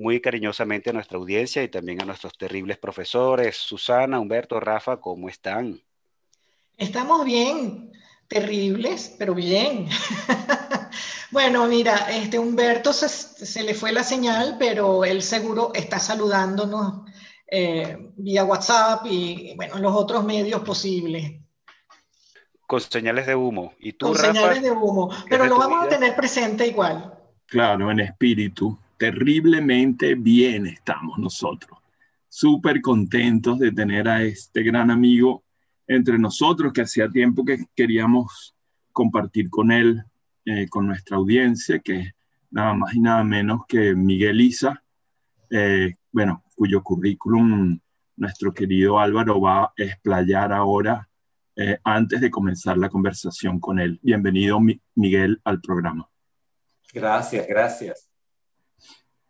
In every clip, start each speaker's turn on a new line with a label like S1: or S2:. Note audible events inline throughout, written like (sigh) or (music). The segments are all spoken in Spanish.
S1: muy cariñosamente a nuestra audiencia y también a nuestros terribles profesores. Susana, Humberto, Rafa, ¿cómo están?
S2: Estamos bien, terribles, pero bien. (laughs) bueno, mira, este Humberto se, le fue la señal, pero él seguro está saludándonos eh, vía WhatsApp y bueno, los otros medios posibles.
S1: Con señales de humo. ¿Y tú,
S2: Con señales de humo, pero lo vamos a tener presente igual.
S3: Claro, en espíritu terriblemente bien estamos nosotros. Súper contentos de tener a este gran amigo entre nosotros que hacía tiempo que queríamos compartir con él, eh, con nuestra audiencia, que es nada más y nada menos que Miguel Isa, eh, bueno, cuyo currículum nuestro querido Álvaro va a explayar ahora eh, antes de comenzar la conversación con él. Bienvenido, Miguel, al programa.
S4: Gracias, gracias.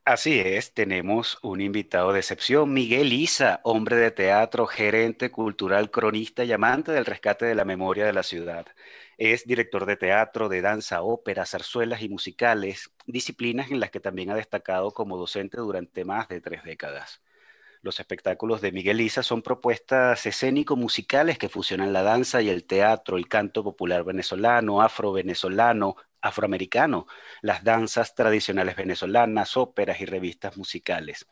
S1: Así es, tenemos un invitado de excepción, Miguel Isa, hombre de teatro, gerente cultural, cronista y amante del rescate de la memoria de la ciudad. Es director de teatro, de danza, ópera, zarzuelas y musicales, disciplinas en las que también ha destacado como docente durante más de tres décadas. Los espectáculos de Miguel Isa son propuestas escénico-musicales que fusionan la danza y el teatro, el canto popular venezolano, afro-venezolano, afroamericano, las danzas tradicionales venezolanas, óperas y revistas musicales.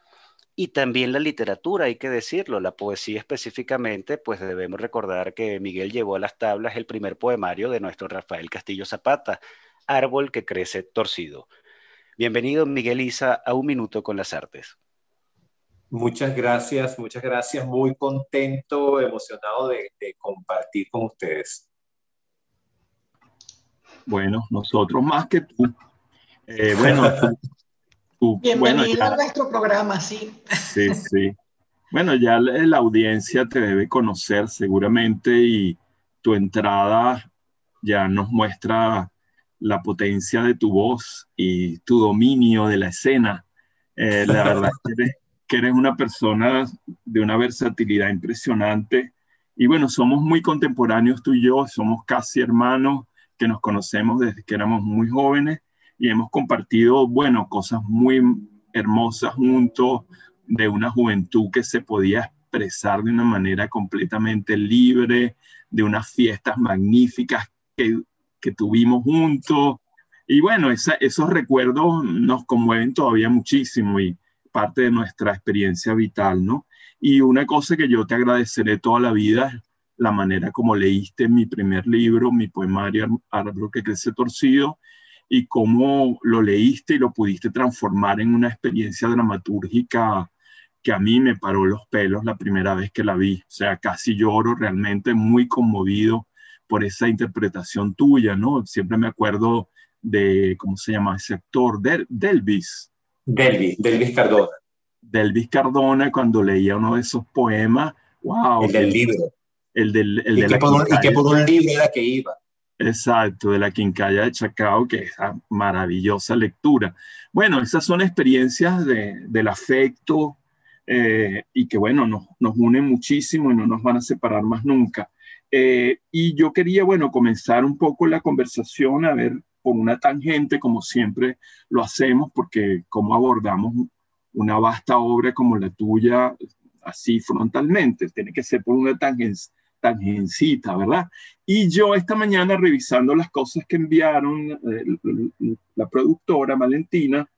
S1: Y también la literatura, hay que decirlo, la poesía específicamente, pues debemos recordar que Miguel llevó a las tablas el primer poemario de nuestro Rafael Castillo Zapata, Árbol que crece torcido. Bienvenido, Miguel Isa, a Un Minuto con las Artes.
S4: Muchas gracias, muchas gracias. Muy contento, emocionado de, de compartir con ustedes.
S3: Bueno, nosotros más que tú. Eh, bueno, (laughs)
S2: Bienvenido a nuestro programa, sí.
S3: Sí, sí. Bueno, ya la, audiencia te debe conocer seguramente y tu entrada ya nos muestra la potencia de tu voz y tu dominio de la escena. Eh, la verdad es que eres, que eres una persona de una versatilidad impresionante. Y bueno, somos muy contemporáneos tú y yo, somos casi hermanos que nos conocemos desde que éramos muy jóvenes y hemos compartido, bueno, cosas muy hermosas juntos, de una juventud que se podía expresar de una manera completamente libre, de unas fiestas magníficas que, que tuvimos juntos. Y bueno, esos recuerdos nos conmueven todavía muchísimo y parte de nuestra experiencia vital, ¿no? Y una cosa que yo te agradeceré toda la vida la manera como leíste mi primer libro, mi poemario Árbol que crece torcido, y cómo lo leíste y lo pudiste transformar en una experiencia dramatúrgica que a mí me paró los pelos la primera vez que la vi. O sea, casi lloro realmente muy conmovido por esa interpretación tuya, ¿no? Siempre me acuerdo de, ¿cómo se llama ese actor? Delvis.
S4: Delvis, Delvis Cardona.
S3: Delvis Cardona, cuando leía uno de esos poemas, wow.
S4: El del libro
S3: el del... El
S4: y, que por, y, que por, un libro era que iba.
S3: Exacto, de la Quincalla de Chacao, que es una maravillosa lectura. Bueno, esas son experiencias de, del afecto eh, y que, bueno, nos, nos unen muchísimo y no nos van a separar más nunca. Eh, y yo quería, bueno, comenzar un poco la conversación, a ver, por una tangente, como siempre lo hacemos, porque cómo abordamos una vasta obra como la tuya así frontalmente, tiene que ser por una tangente tangencita, ¿verdad? Y yo esta mañana revisando las cosas que enviaron eh, la productora Valentina,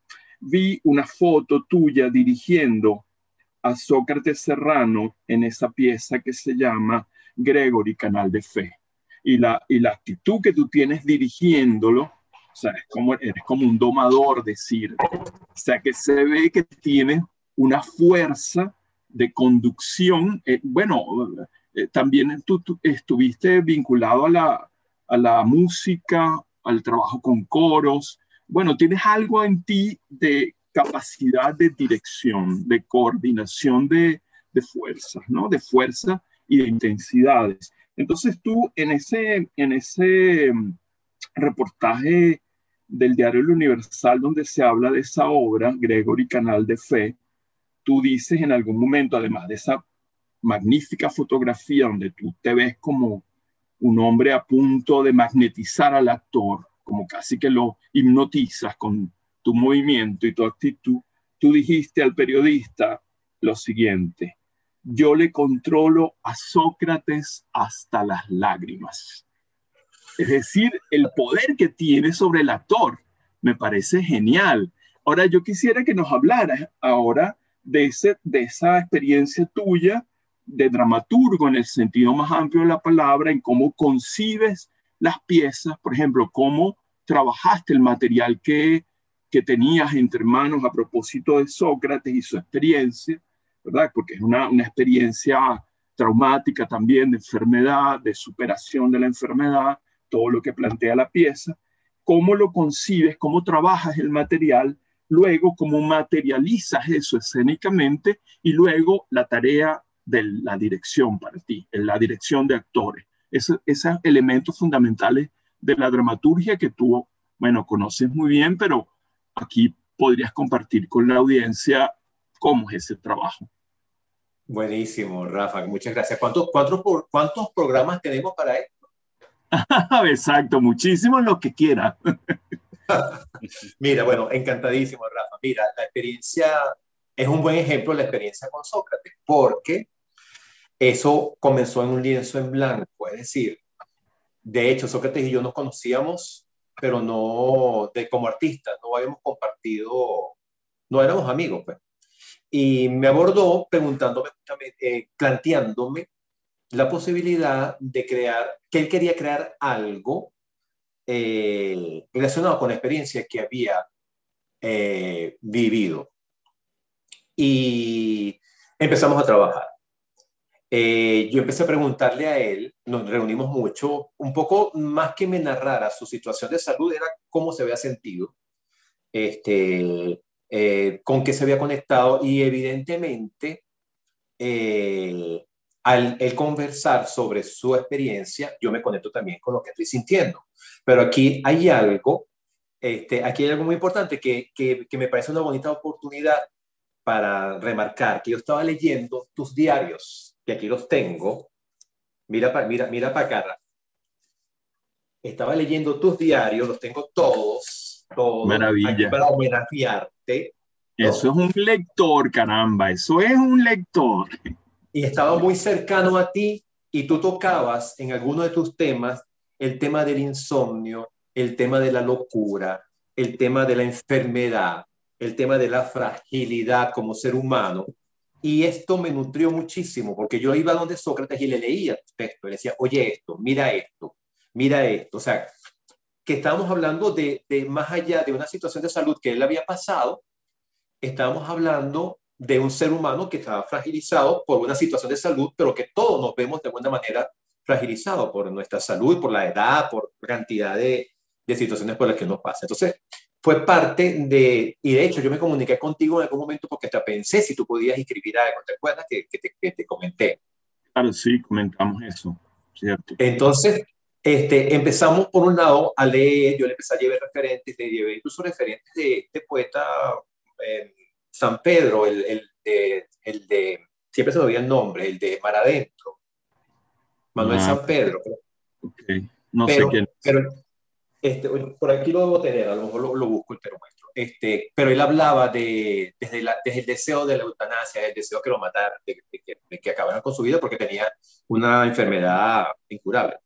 S3: vi una foto tuya dirigiendo a Sócrates Serrano en esa pieza que se llama Gregory, canal de fe. Y la, y la actitud que tú tienes dirigiéndolo, o sea, es como, eres como un domador de circo. O sea, que se ve que tienes una fuerza de conducción. Eh, bueno, eh, también tú, estuviste vinculado a la, a la música, al trabajo con coros. Bueno, tienes algo en ti de capacidad de dirección, de coordinación de, de fuerzas, ¿no? De fuerza y de intensidades. Entonces tú en ese, en ese mm, reportaje del diario El Universal donde se habla de esa obra, Gregory Canal de Fe, tú dices en algún momento, además de esa magnífica fotografía donde tú te ves como un hombre a punto de magnetizar al actor, como casi que lo hipnotizas con tu movimiento y tu actitud, tú dijiste al periodista lo siguiente, yo le controlo a Sócrates hasta las lágrimas. Es decir, el poder que tiene sobre el actor me parece genial. Ahora yo quisiera que nos hablaras ahora de, ese, de esa experiencia tuya de dramaturgo en el sentido más amplio de la palabra, en cómo concibes las piezas, por ejemplo, cómo trabajaste el material que, que tenías entre manos a propósito de Sócrates y su experiencia, ¿verdad? Porque es una, una experiencia traumática también de enfermedad, de superación de la enfermedad, todo lo que plantea la pieza, cómo lo concibes, cómo trabajas el material, luego cómo materializas eso escénicamente y luego la tarea de la dirección para ti, en la dirección de actores. Esos, esos elementos fundamentales de la dramaturgia que tú, bueno, conoces muy bien, pero aquí podrías compartir con la audiencia cómo es ese trabajo.
S4: Buenísimo, Rafa, muchas gracias. ¿Cuántos, cuántos, cuántos programas tenemos para esto? (laughs)
S3: Exacto, muchísimo lo que quiera. (laughs)
S4: Mira, bueno, encantadísimo, Rafa. Mira, la experiencia es un buen ejemplo de la experiencia con Sócrates, porque eso comenzó en un lienzo en blanco, es decir, de hecho, Sócrates y yo nos conocíamos, pero no de como artistas, no habíamos compartido, no éramos amigos, pues. Y me abordó preguntándome, eh, planteándome la posibilidad de crear, que él quería crear algo eh, relacionado con la experiencia que había eh, vivido. Y empezamos a trabajar. Eh, yo empecé a preguntarle a él, nos reunimos mucho, un poco más que me narrara su situación de salud, era cómo se había sentido, este, eh, con qué se había conectado y evidentemente eh, al el conversar sobre su experiencia, yo me conecto también con lo que estoy sintiendo. Pero aquí hay algo, este, aquí hay algo muy importante que, que, que me parece una bonita oportunidad para remarcar, que yo estaba leyendo tus diarios aquí los tengo. Mira para mira, mira para acá. Estaba leyendo tus diarios, los tengo todos, todos
S3: Maravilla.
S4: para homenajearte.
S3: Eso es un lector, caramba, eso es un lector.
S4: Y estaba muy cercano a ti y tú tocabas en alguno de tus temas el tema del insomnio, el tema de la locura, el tema de la enfermedad, el tema de la fragilidad como ser humano. Y esto me nutrió muchísimo, porque yo iba donde Sócrates y le leía texto, le decía, oye esto, mira esto, mira esto. O sea, que estábamos hablando de, de más allá de una situación de salud que él había pasado, estábamos hablando de un ser humano que estaba fragilizado por una situación de salud, pero que todos nos vemos de alguna manera fragilizados por nuestra salud, por la edad, por cantidad de, de situaciones por las que nos pasa. Entonces, fue parte de, y de hecho yo me comuniqué contigo en algún momento porque hasta pensé si tú podías escribir algo, ¿te acuerdas que, que, te, que te, comenté?
S3: Claro, sí, comentamos eso, ¿cierto?
S4: Entonces, este, empezamos por un lado a leer, yo le empecé a llevar referentes, le llevé incluso referentes de este poeta eh, San Pedro, el, el, de, el de, siempre se me olvida el nombre, el de Mar Adentro, Manuel ah, San Pedro.
S3: Ok, no sé quién.
S4: Pero, este, por aquí lo debo tener, a lo mejor lo, busco y te lo muestro. Este, pero él hablaba de, desde, la, desde, el deseo de la eutanasia, el deseo que lo mataran, de, que, de, que, acabaran con su vida porque tenía una enfermedad incurable.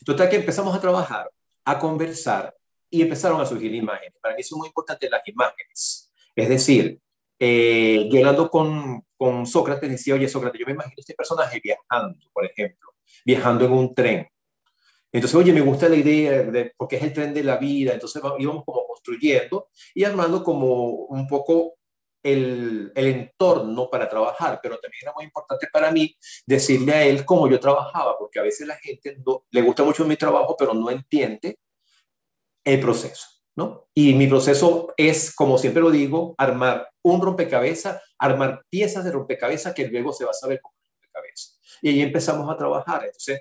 S4: Entonces, que empezamos a trabajar, a conversar y empezaron a surgir imágenes. Para mí son muy importantes las imágenes. Es decir, eh, yo hablando con, con Sócrates decía, oye Sócrates, yo me imagino este personaje viajando, por ejemplo, viajando en un tren. Entonces, oye, me gusta la idea de, porque es el tren de la vida. Entonces íbamos como construyendo y armando como un poco el, el, entorno para trabajar, pero también era muy importante para mí decirle a él cómo yo trabajaba, porque a veces la gente no, le gusta mucho mi trabajo, pero no entiende el proceso. ¿no? Y mi proceso es, como siempre lo digo, armar un rompecabezas, armar piezas de rompecabezas que luego se va a saber cómo es rompecabezas. Y ahí empezamos a trabajar. Entonces,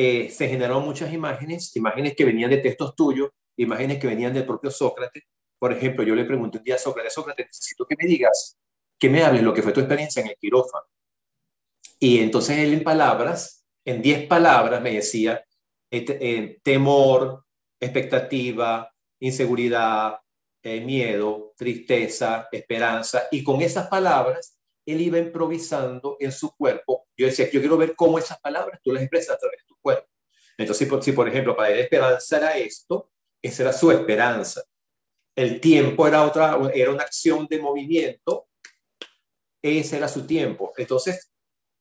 S4: eh, se generaron muchas imágenes, imágenes que venían de textos tuyos, imágenes que venían del propio Sócrates, por ejemplo, yo le pregunté un día a Sócrates, Sócrates, necesito que me digas, que me hables lo que fue tu experiencia en el quirófano. Y entonces él en palabras, en diez palabras, me decía eh, temor, expectativa, inseguridad, eh, miedo, tristeza, esperanza. Y con esas palabras, él iba improvisando en su cuerpo. Yo decía, yo quiero ver cómo esas palabras tú las expresas a través de tu cuerpo. Entonces, si por ejemplo, para él esperanza era esto, esa era su esperanza el tiempo era otra, era una acción de movimiento, ese era su tiempo. Entonces,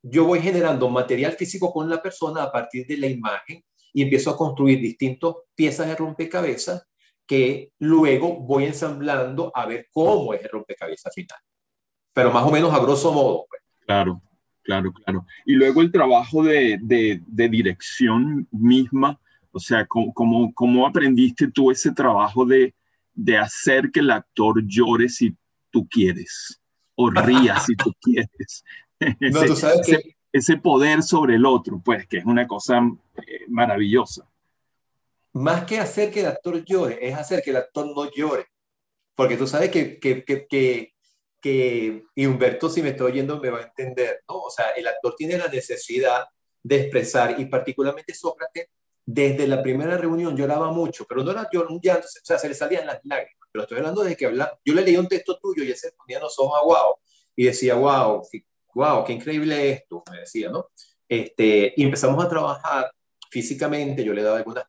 S4: yo voy generando material físico con la persona a partir de la imagen y empiezo a construir distintas piezas de rompecabezas que luego voy ensamblando a ver cómo es el rompecabezas final. Pero más o menos a grosso modo. Pues.
S3: Claro, claro, claro. Y luego el trabajo de, de, dirección misma, o sea, ¿cómo, cómo aprendiste tú ese trabajo de, de hacer que el actor llore si tú quieres o ría si tú (laughs) quieres.
S4: No, tú sabes que...
S3: ese, poder sobre el otro, pues, que es una cosa eh, maravillosa.
S4: Más que hacer que el actor llore, es hacer que el actor no llore. Porque tú sabes que, que, que, que, y Humberto, si me estoy oyendo, me va a entender, ¿no? O sea, el actor tiene la necesidad de expresar, y particularmente Sócrates, desde la primera reunión lloraba mucho, pero no era un llanto, o sea, se le salían las lágrimas. Pero estoy hablando de que hablaba. Yo le leí un texto tuyo y él se ponía los ojos a wow y decía, wow, wow, qué increíble esto, me decía, ¿no? Este, y empezamos a trabajar físicamente, yo le daba algunas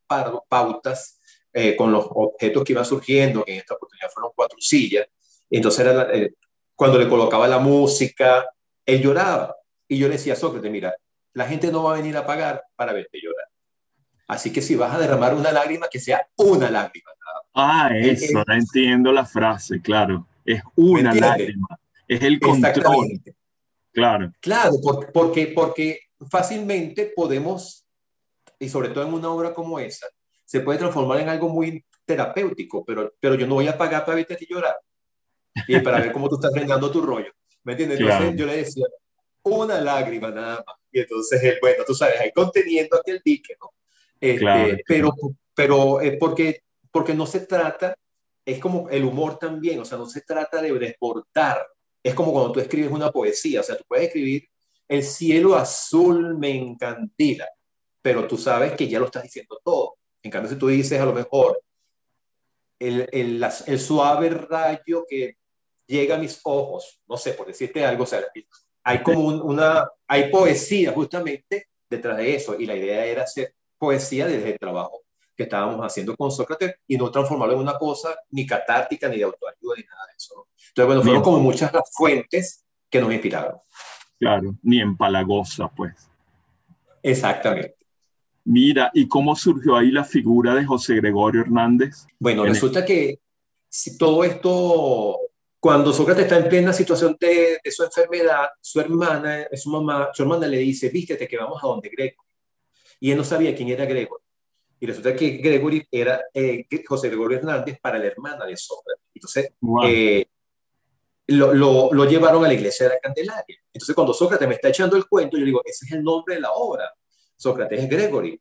S4: pautas eh, con los objetos que iban surgiendo, que en esta oportunidad fueron cuatro sillas. Entonces, era eh, cuando le colocaba la música, él lloraba. Y yo le decía a Sócrates, mira, la gente no va a venir a pagar para verte llorar. Así que si vas a derramar una lágrima, que sea una lágrima.
S3: Ah, eso, no entiendo la frase, claro. Es una lágrima. Es el control. Claro.
S4: Claro, porque, porque fácilmente podemos, y sobre todo en una obra como esa, se puede transformar en algo muy terapéutico, pero, pero yo no voy a pagar para verte llorar y para ver cómo tú estás frenando tu rollo. ¿Me entiendes? Entonces yo le decía, una lágrima nada más. Y entonces él, bueno, tú sabes, ahí conteniendo aquel dique, ¿no? Este, pero pero eh, porque, porque no se trata, es como el humor también, o sea, no se trata de desbordar. Es como cuando tú escribes una poesía, o sea, tú puedes escribir el cielo azul me encantila, pero tú sabes que ya lo estás diciendo todo. En cambio, si tú dices a lo mejor el, el, el suave rayo que llega a mis ojos, no sé, por decirte algo, o sea, hay como una, hay poesía justamente detrás de eso, y la idea era hacer poesía desde el trabajo que estábamos haciendo con Sócrates y no transformarlo en una cosa ni catártica, ni de autoayuda, ni nada de eso. Entonces, bueno, fueron como muchas las fuentes que nos inspiraron.
S3: Claro, ni empalagosa, pues.
S4: Exactamente.
S3: Mira, ¿y cómo surgió ahí la figura de José Gregorio Hernández?
S4: Bueno, resulta que si todo esto, cuando Sócrates está en plena situación de, de, su enfermedad, su hermana, su mamá, su hermana le dice, vístete que vamos a donde Greco y él no sabía quién era Gregory. Y resulta que Gregory era eh, José Gregorio Hernández para la hermana de Sócrates. Entonces, eh, lo, lo, lo, llevaron a la iglesia de la Candelaria. Entonces, cuando Sócrates me está echando el cuento, yo digo, ese es el nombre de la obra. Sócrates es Gregory.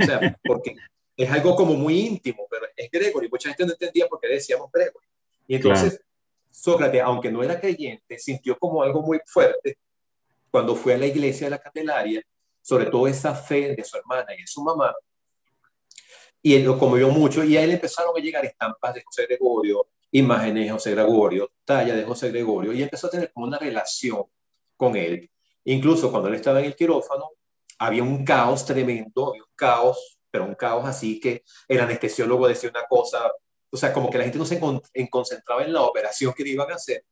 S4: O sea, porque es algo como muy íntimo, pero es Gregory. Mucha gente no entendía por qué decíamos Gregory. Y entonces, Sócrates, aunque no era creyente, sintió como algo muy fuerte cuando fue a la iglesia de la Candelaria sobre todo esa fe de su hermana y de su mamá. Y él lo conmovió mucho y a él empezaron a llegar estampas de José Gregorio, imágenes de José Gregorio, talla de José Gregorio, y empezó a tener como una relación con él. Incluso cuando él estaba en el quirófano, había un caos tremendo, había un caos, pero un caos así que el anestesiólogo decía una cosa, o sea, como que la gente no se concentraba en la operación que iban a hacer.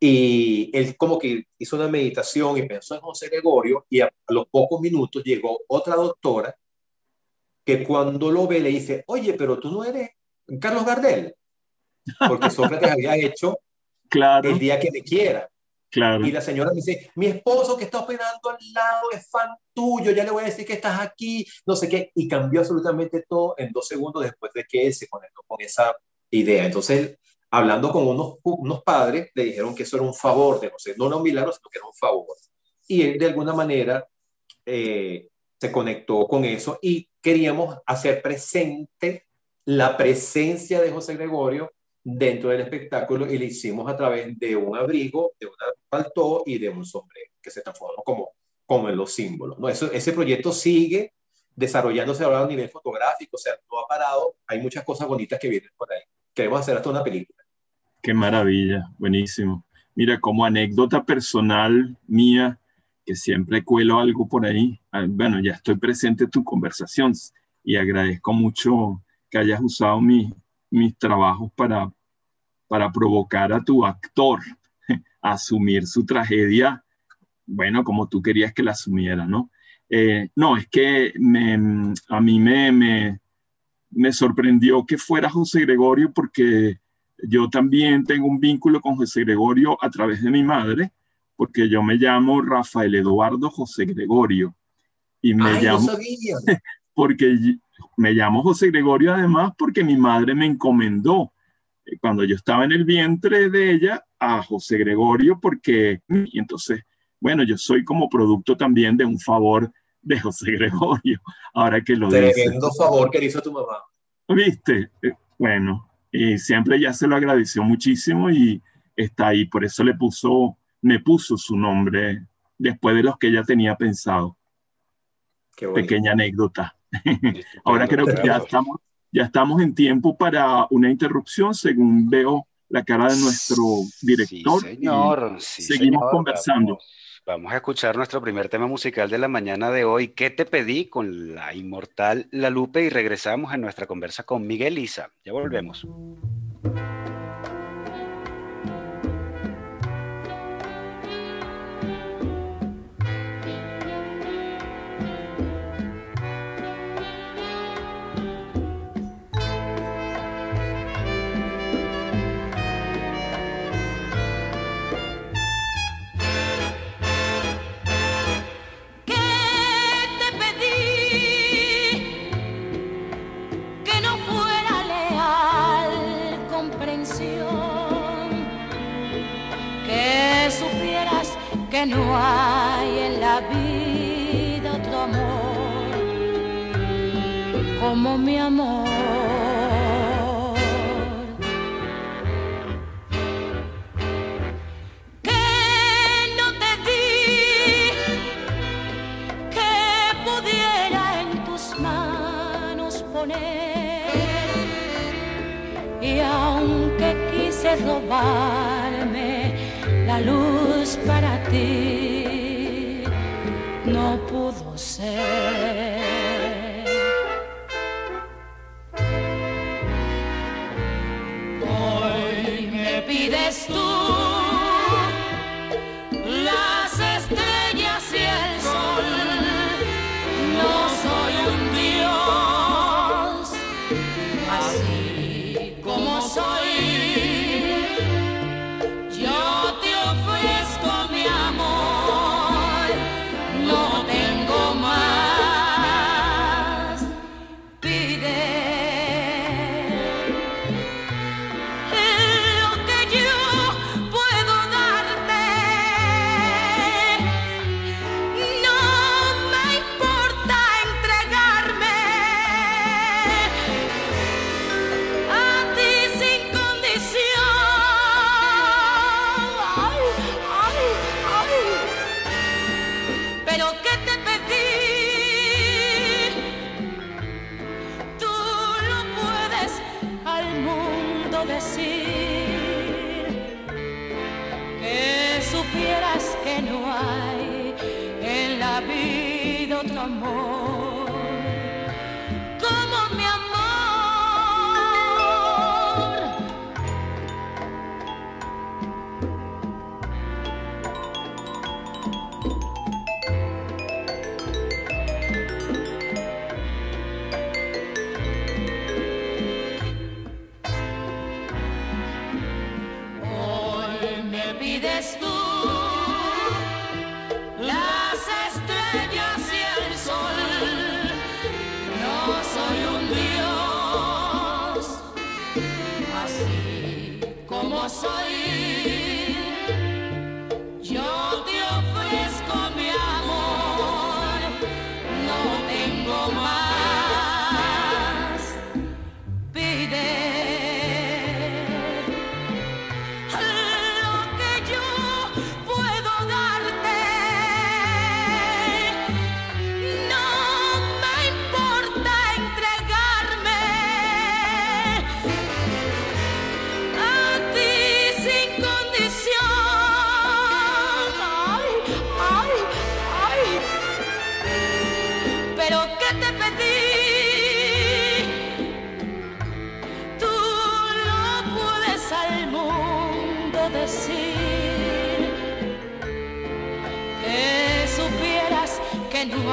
S4: Y él como que hizo una meditación y pensó en José Gregorio y a, los pocos minutos llegó otra doctora que cuando lo ve le dice, oye, pero tú no eres Carlos Gardel, porque Sócrates había hecho (laughs) claro. el día que me quiera. Claro. Y la señora me dice, mi esposo que está operando al lado es fan tuyo, ya le voy a decir que estás aquí, no sé qué, y cambió absolutamente todo en dos segundos después de que él se conectó con esa idea. Entonces, hablando con unos, unos padres, le dijeron que eso era un favor de José, no era un milagro, sino que era un favor. Y él de alguna manera eh, se conectó con eso y queríamos hacer presente la presencia de José Gregorio dentro del espectáculo y lo hicimos a través de un abrigo, de una paltó y de un sombrero, que se transformó como, como en los símbolos. ¿no? Eso, ese proyecto sigue desarrollándose ahora a nivel fotográfico, o sea, no ha parado, hay muchas cosas bonitas que vienen por ahí. Queremos hacer hasta una película.
S3: Qué maravilla, buenísimo. Mira, como anécdota personal mía, que siempre cuelo algo por ahí, ah, bueno, ya estoy presente en tu conversación y agradezco mucho que hayas usado mi, mis trabajos para, para provocar a tu actor a (laughs) asumir su tragedia, bueno, como tú querías que la asumiera, ¿no? Eh, no, es que a mí me, me, me, sorprendió que fuera José Gregorio porque yo también tengo un vínculo con José Gregorio a través de mi madre, porque yo me llamo Rafael Eduardo José Gregorio. Y me llamo, (laughs) porque me llamo José Gregorio además porque mi madre me encomendó cuando yo estaba en el vientre de ella a José Gregorio porque y entonces bueno yo soy como producto también de un favor de José (laughs) Gregorio ahora que lo
S4: tremendo favor que hizo tu mamá.
S3: Viste eh, bueno y siempre ya se lo agradeció muchísimo y está ahí por eso le puso me puso su nombre después de los que ella tenía pensado. Pequeña anécdota. (laughs) Ahora creo que ya estamos, ya estamos en tiempo para una interrupción, según veo la cara de nuestro director.
S1: señor.
S3: seguimos conversando.
S1: Vamos, a escuchar nuestro primer tema musical de la mañana de hoy. ¿Qué te pedí con la inmortal La Lupe? Y regresamos a nuestra conversa con Miguel Isa. Ya volvemos.
S5: No hay en la vida otro amor como mi amor. Que no te di que pudiera en tus manos poner y aunque quise robarme la luz para ti no pudo ser. açaí.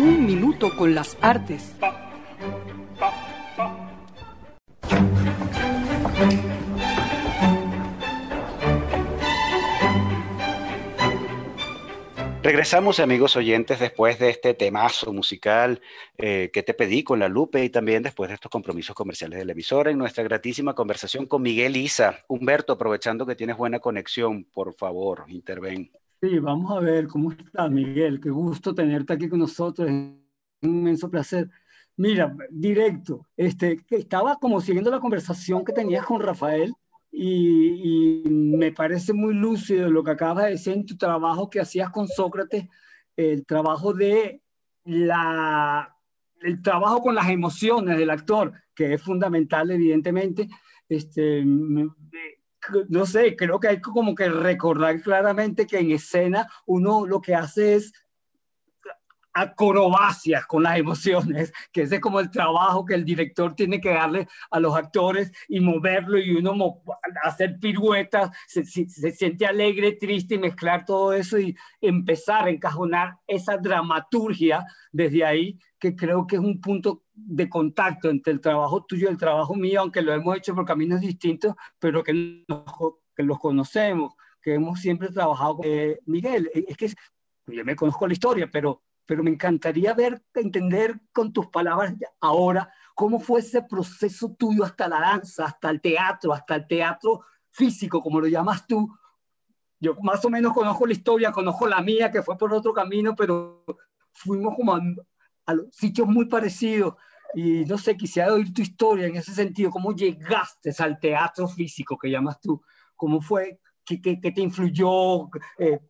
S5: Un Minuto con las Artes.
S1: Regresamos, amigos oyentes, después de este temazo musical eh, que te pedí con la Lupe y también después de estos compromisos comerciales de la emisora en nuestra gratísima conversación con Miguel Isa. Humberto, aprovechando que tienes buena conexión, por favor, interven.
S6: Sí, vamos a ver cómo estás, Miguel. Qué gusto tenerte aquí con nosotros. Un inmenso placer. Mira, directo, este, estaba como siguiendo la conversación que tenías con Rafael y, me parece muy lúcido lo que acabas de decir en tu trabajo que hacías con Sócrates, el trabajo de la, el trabajo con las emociones del actor, que es fundamental, evidentemente. Este, no sé, creo que hay como que recordar claramente que en escena uno lo que hace es acrobacias con las emociones, que ese es como el trabajo que el director tiene que darle a los actores y moverlo y uno hacer piruetas, se, se, siente alegre, triste y mezclar todo eso y empezar a encajonar esa dramaturgia desde ahí, que creo que es un punto de contacto entre el trabajo tuyo y el trabajo mío, aunque lo hemos hecho por caminos distintos, pero que, que los conocemos, que hemos siempre trabajado. Eh, Miguel, es que yo me conozco la historia, pero pero me encantaría ver, entender con tus palabras ahora cómo fue ese proceso tuyo hasta la danza, hasta el teatro, hasta el teatro físico, como lo llamas tú. Yo más o menos conozco la historia, conozco la mía, que fue por otro camino, pero fuimos como a, los sitios muy parecidos. Y no sé, quisiera oír tu historia en ese sentido, cómo llegaste al teatro físico que llamas tú, cómo fue, qué, qué, te influyó, eh,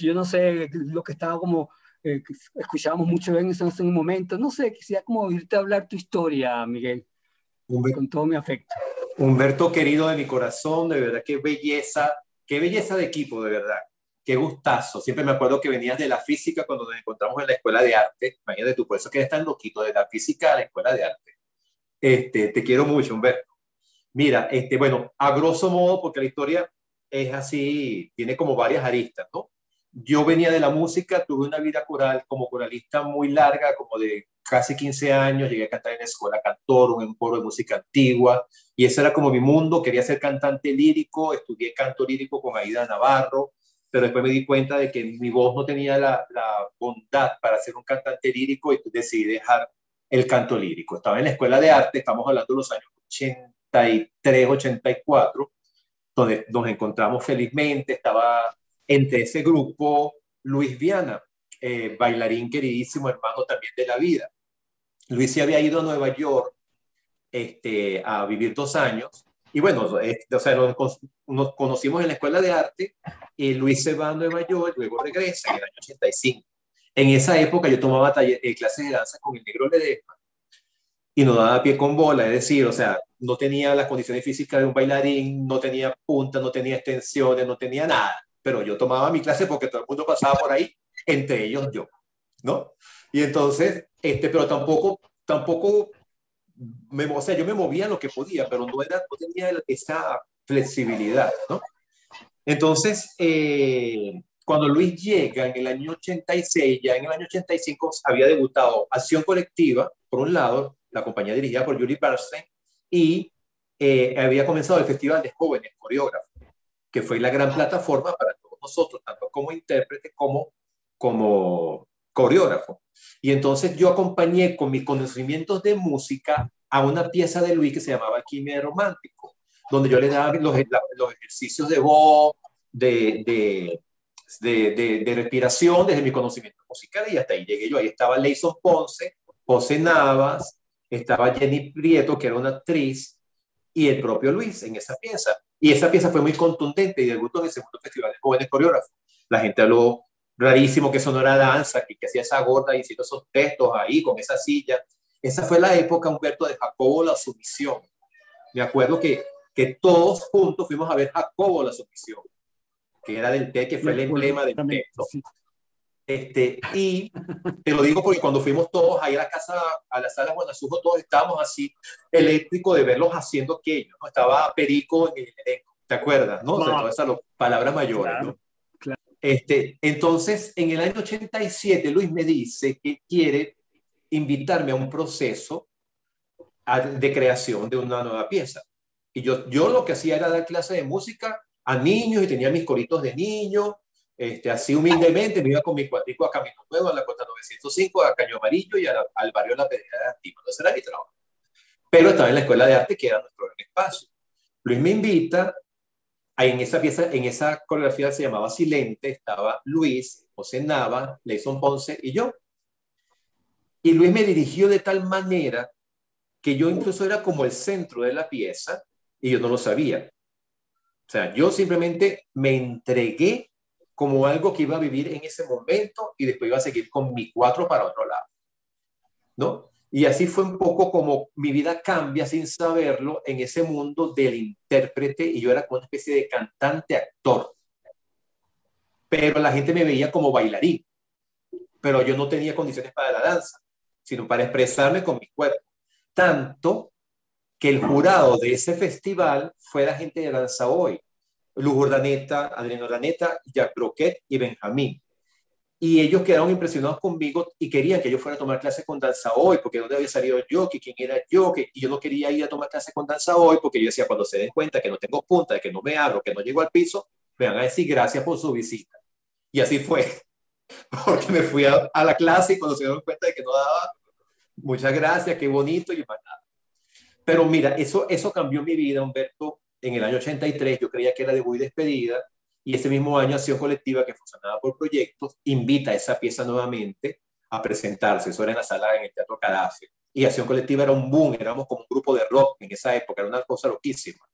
S6: yo no sé, lo que estaba como eh, escuchábamos mucho en ese, en un momento. No sé, quisiera como oírte hablar tu historia, Miguel, con todo mi afecto.
S4: Humberto, querido de mi corazón, de verdad, qué belleza, qué belleza de equipo, de verdad. Qué gustazo. Siempre me acuerdo que venías de la física cuando nos encontramos en la escuela de arte. Imagínate tú, por eso que eres tan loquito de la física a la escuela de arte. Este, te quiero mucho, Humberto. Mira, este, bueno, a grosso modo, porque la historia es así, tiene como varias aristas, ¿no? Yo venía de la música, tuve una vida coral como coralista muy larga, como de casi 15 años, llegué a cantar en la escuela cantor, un coro de música antigua, y ese era como mi mundo, quería ser cantante lírico, estudié canto lírico con Aida Navarro, pero después me di cuenta de que mi voz no tenía la, la bondad para ser un cantante lírico y decidí dejar el canto lírico. Estaba en la escuela de arte, estamos hablando de los años 83, 84, donde nos encontramos felizmente, estaba entre ese grupo Luis Viana, eh, bailarín queridísimo, hermano también de la vida. Luis se había ido a Nueva York este, a vivir dos años y bueno, este, o sea, nos, conocimos en la escuela de arte y Luis se va a Nueva York, luego regresa en el año 85. En esa época yo tomaba eh, clases de danza con el negro Ledesma y no daba pie con bola, es decir, o sea, no tenía las condiciones físicas de un bailarín, no tenía punta, no tenía extensiones, no tenía nada pero yo tomaba mi clase porque todo el mundo pasaba por ahí, entre ellos yo, ¿no? Y entonces, este, pero tampoco, tampoco, me, o sea, yo me movía lo que podía, pero no, era, no tenía esa flexibilidad, ¿no? Entonces, eh, cuando Luis llega en el año 86, ya en el año 85 había debutado Acción Colectiva, por un lado, la compañía dirigida por Yuri Bernstein, y eh, había comenzado el Festival de Jóvenes Coreógrafos, que fue la gran plataforma para todos nosotros, tanto como intérprete como como coreógrafo. Y entonces yo acompañé con mis conocimientos de música a una pieza de Luis que se llamaba Quimia Romántico, donde yo le daba los, los ejercicios de voz, de, de, de, de, respiración desde mi conocimiento musical y hasta ahí llegué yo. Ahí estaba Leison Ponce, José Navas, estaba Jenny Prieto, que era una actriz, y el propio Luis en esa pieza. Y esa pieza fue muy contundente y debutó en el segundo Festival de Jóvenes Coreógrafos. La gente habló rarísimo que eso no era danza, que, que hacía esa gorda diciendo esos textos ahí con esa silla. Esa fue la época, Humberto, de Jacobo la sumisión. Me acuerdo que, que todos juntos fuimos a ver Jacobo la sumisión, que era del té, que fue el emblema del texto. Este, y te lo digo porque cuando fuimos todos ahí a la casa, a la sala Guanasujo, todos estábamos así eléctrico de verlos haciendo aquello. ¿no? Estaba Perico en el elenco, ¿te acuerdas? ¿no? todas esas palabras mayores. ¿no? Este, entonces, en el año 87, Luis me dice que quiere invitarme a un proceso de creación de una nueva pieza. Y yo, yo lo que hacía era dar clases de música a niños y tenía mis coritos de niños. Este, así humildemente me iba con mi cuatrico a Camino Nuevo, a la Costa 905, a Caño Amarillo y al barrio La Pedrera de Antigua. Ese era mi trabajo. Pero estaba en la Escuela de Arte, que era nuestro gran espacio. Luis me invita en esa pieza, en esa coreografía se llamaba Silente, estaba Luis, José Nava, Leison Ponce y yo. Y Luis me dirigió de tal manera que yo incluso era como el centro de la pieza y yo no lo sabía. O sea, yo simplemente me entregué como algo que iba a vivir en ese momento y después iba a seguir con mi cuatro para otro lado. ¿No? Y así fue un poco como mi vida cambia sin saberlo en ese mundo del intérprete y yo era como una especie de cantante actor. Pero la gente me veía como bailarín, pero yo no tenía condiciones para la danza, sino para expresarme con mi cuerpo. Tanto que el jurado de ese festival fue la gente de Danza Hoy, Luz Urdaneta, Adriano Urdaneta, Jack Broquet y Benjamín y ellos quedaron impresionados conmigo y querían que yo fuera a tomar clases con danza hoy, porque dónde había salido yo, que quién era yo, que y yo no quería ir a tomar clases con danza hoy, porque yo decía, cuando se den cuenta que no tengo punta, que no me abro, que no llego al piso, me van a decir gracias por su visita. Y así fue, (laughs) porque me fui a, la clase y cuando se dieron cuenta de que no daba, muchas gracias, qué bonito y más nada. Pero mira, eso, eso cambió mi vida, Humberto, en el año 83, yo creía que era de muy despedida, y ese mismo año Acción Colectiva, que funcionaba por proyectos, invita a esa pieza nuevamente a presentarse. Eso era en la sala en el Teatro Cadafe. Y Acción Colectiva era un boom, éramos como un grupo de rock en esa época, era una cosa loquísima.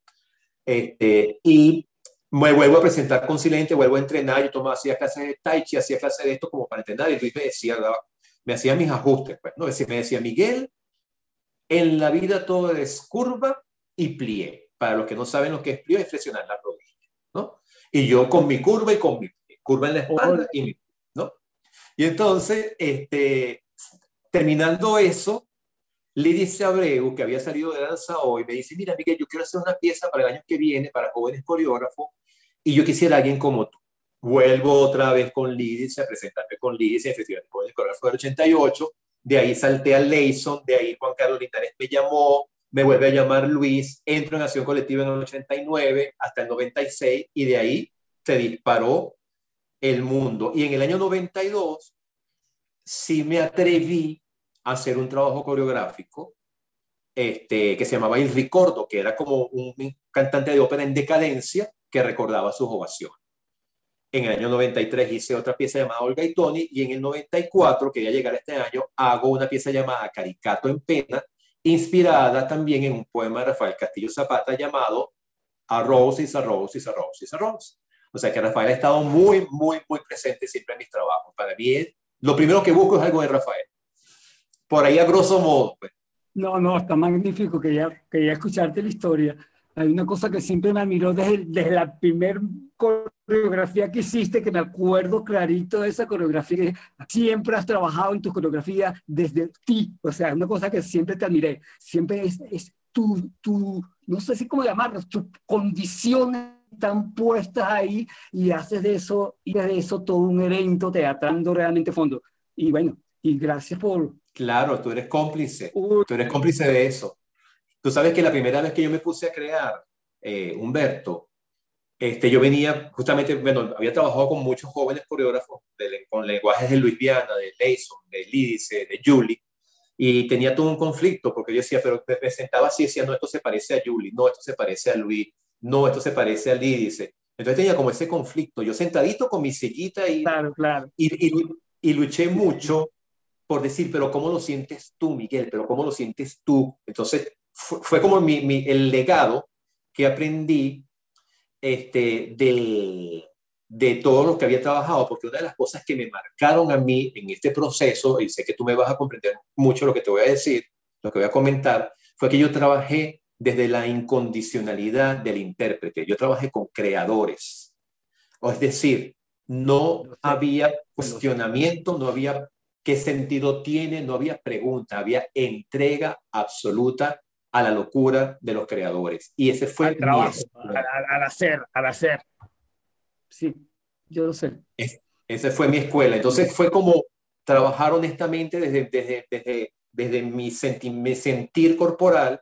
S4: Este, y me vuelvo a presentar con Silente, vuelvo a entrenar, yo tomaba, hacía clases de Tai Chi, hacía clases de esto como para entrenar, y Luis me decía, me hacía mis ajustes, pues, ¿no? me decía, Miguel, en la vida todo es curva y plié. Para los que no saben lo que es plié, es flexionar la rodilla. Y yo con mi curva y con mi curva en la espalda y mi, ¿no? Y entonces, este, terminando eso, Lidia Abreu, que había salido de danza hoy, me dice, mira, Miguel, yo quiero hacer una pieza para el año que viene para jóvenes coreógrafos y yo quisiera alguien como tú. Vuelvo otra vez con Lidia, a presentarme con Lidia en el Festival de Jóvenes Coreógrafos del 88, de ahí salté a Leison, de ahí Juan Carlos Linares me llamó, me vuelve a llamar Luis, entro en acción colectiva en el 89 hasta el 96 y de ahí se disparó el mundo. Y en el año 92 sí me atreví a hacer un trabajo coreográfico este, que se llamaba Il Ricordo, que era como un cantante de ópera en decadencia que recordaba sus ovaciones. En el año 93 hice otra pieza llamada Olga y Tony y en el 94, quería llegar este año, hago una pieza llamada Caricato en Pena, inspirada también en un poema de Rafael Castillo Zapata llamado y Arroz y Arroz. O sea que Rafael ha estado muy, muy, muy presente siempre en mis trabajos. Para mí, lo primero que busco es algo de Rafael. Por ahí a grosso modo. Pues.
S6: No, no, está magnífico. Quería, quería escucharte la historia. Hay una cosa que siempre me admiró desde, desde la primera coreografía que hiciste, que me acuerdo clarito de esa coreografía, que siempre has trabajado en tu coreografía desde ti, o sea, una cosa que siempre te admiré, siempre es, es tu, tu, no sé si cómo llamarlo, tu condición están puestas ahí y haces de eso, y de eso todo un evento teatrando realmente fondo. Y bueno, y gracias por...
S4: Claro, tú eres cómplice, tú eres cómplice de eso. Tú sabes que la primera vez que yo me puse a crear, eh, Humberto, este, yo venía justamente, bueno, había trabajado con muchos jóvenes coreógrafos con lenguajes de Luis Viana, de Leison, de Lídice, de Julie, y tenía todo un conflicto porque yo decía, pero me presentaba así, decía, no, esto se parece a Julie, no, esto se parece a Luis, no, esto se parece a Lídice. Entonces tenía como ese conflicto, yo sentadito con mi sillita y,
S6: claro, claro.
S4: y, y, y luché mucho por decir, pero ¿cómo lo sientes tú, Miguel? Pero ¿cómo lo sientes tú? Entonces fue, fue como mi, mi, el legado que aprendí este, de, de todo lo que había trabajado, porque una de las cosas que me marcaron a mí en este proceso, y sé que tú me vas a comprender mucho lo que te voy a decir, lo que voy a comentar, fue que yo trabajé desde la incondicionalidad del intérprete. Yo trabajé con creadores. O es decir, no había cuestionamiento, no había qué sentido tiene, no había pregunta, había entrega absoluta a la locura de los creadores. Y ese fue
S6: el trabajo, al, hacer, al hacer. Sí, yo lo sé.
S4: Es, esa fue mi escuela. Entonces fue como trabajar honestamente desde, desde, desde, desde mi, mi sentir corporal,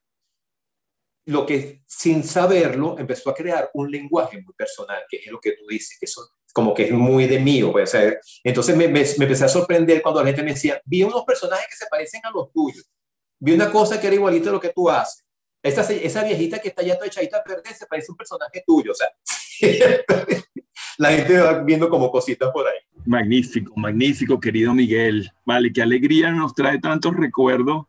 S4: lo que sin saberlo empezó a crear un lenguaje muy personal, que es lo que tú dices, que son como que es muy de mío. Pues, entonces me, me, me, empecé a sorprender cuando la gente me decía, vi unos personajes que se parecen a los tuyos vi una cosa que era igualito a lo que tú haces. Esa, esa viejita que está ya toda echadita a perder se parece un personaje tuyo. O sea, (laughs) la gente va viendo como cositas por ahí.
S3: Magnífico, magnífico, querido Miguel. Vale, qué alegría nos trae tantos recuerdos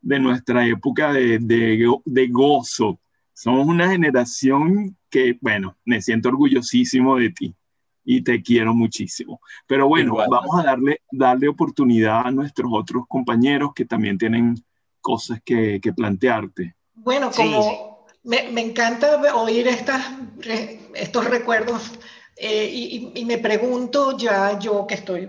S3: de nuestra época de, de, de gozo. Somos una generación que, bueno, me siento orgullosísimo de ti y te quiero muchísimo. Pero bueno, Igual. vamos a darle, darle oportunidad a nuestros otros compañeros que también tienen cosas que, que plantearte.
S2: Bueno, como sí. me, me, encanta oír estas, estos recuerdos eh, y, y, me pregunto ya yo que estoy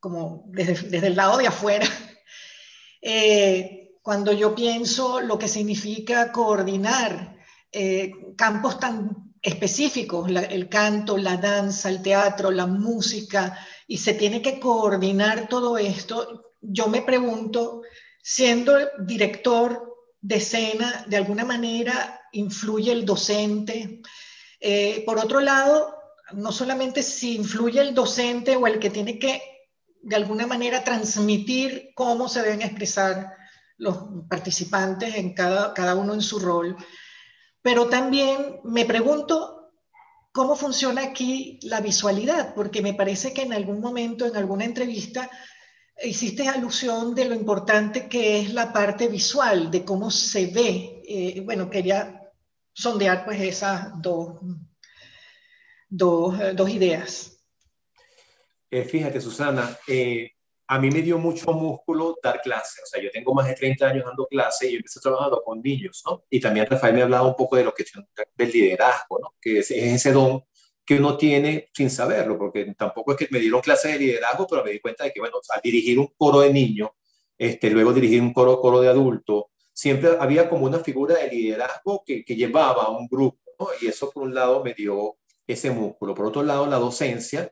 S2: como desde, desde el lado de afuera, (laughs) eh, cuando yo pienso lo que significa coordinar eh, campos tan específicos, la, el canto, la danza, el teatro, la música, y se tiene que coordinar todo esto, yo me pregunto siendo director de escena, de alguna manera influye el docente. Eh, por otro lado, no solamente si influye el docente o el que tiene que de alguna manera transmitir cómo se deben expresar los participantes en cada, cada uno en su rol, pero también me pregunto cómo funciona aquí la visualidad, porque me parece que en algún momento, en alguna entrevista, hiciste alusión de lo importante que es la parte visual, de cómo se ve. Eh, bueno, quería sondear pues esas dos, dos, dos ideas.
S4: Eh, fíjate, Susana, eh, a mí me dio mucho músculo dar clases. O sea, yo tengo más de 30 años dando clases y yo empecé trabajando con niños, ¿no? Y también Rafael me hablaba un poco de lo que del liderazgo, ¿no? Que es ese don que uno tiene sin saberlo, porque tampoco es que me dieron clases de liderazgo, pero me di cuenta de que, bueno, al dirigir un coro de niños, este, luego dirigir un coro, coro de adultos, siempre había como una figura de liderazgo que, que llevaba a un grupo, ¿no? y eso por un lado me dio ese músculo. Por otro lado, la docencia,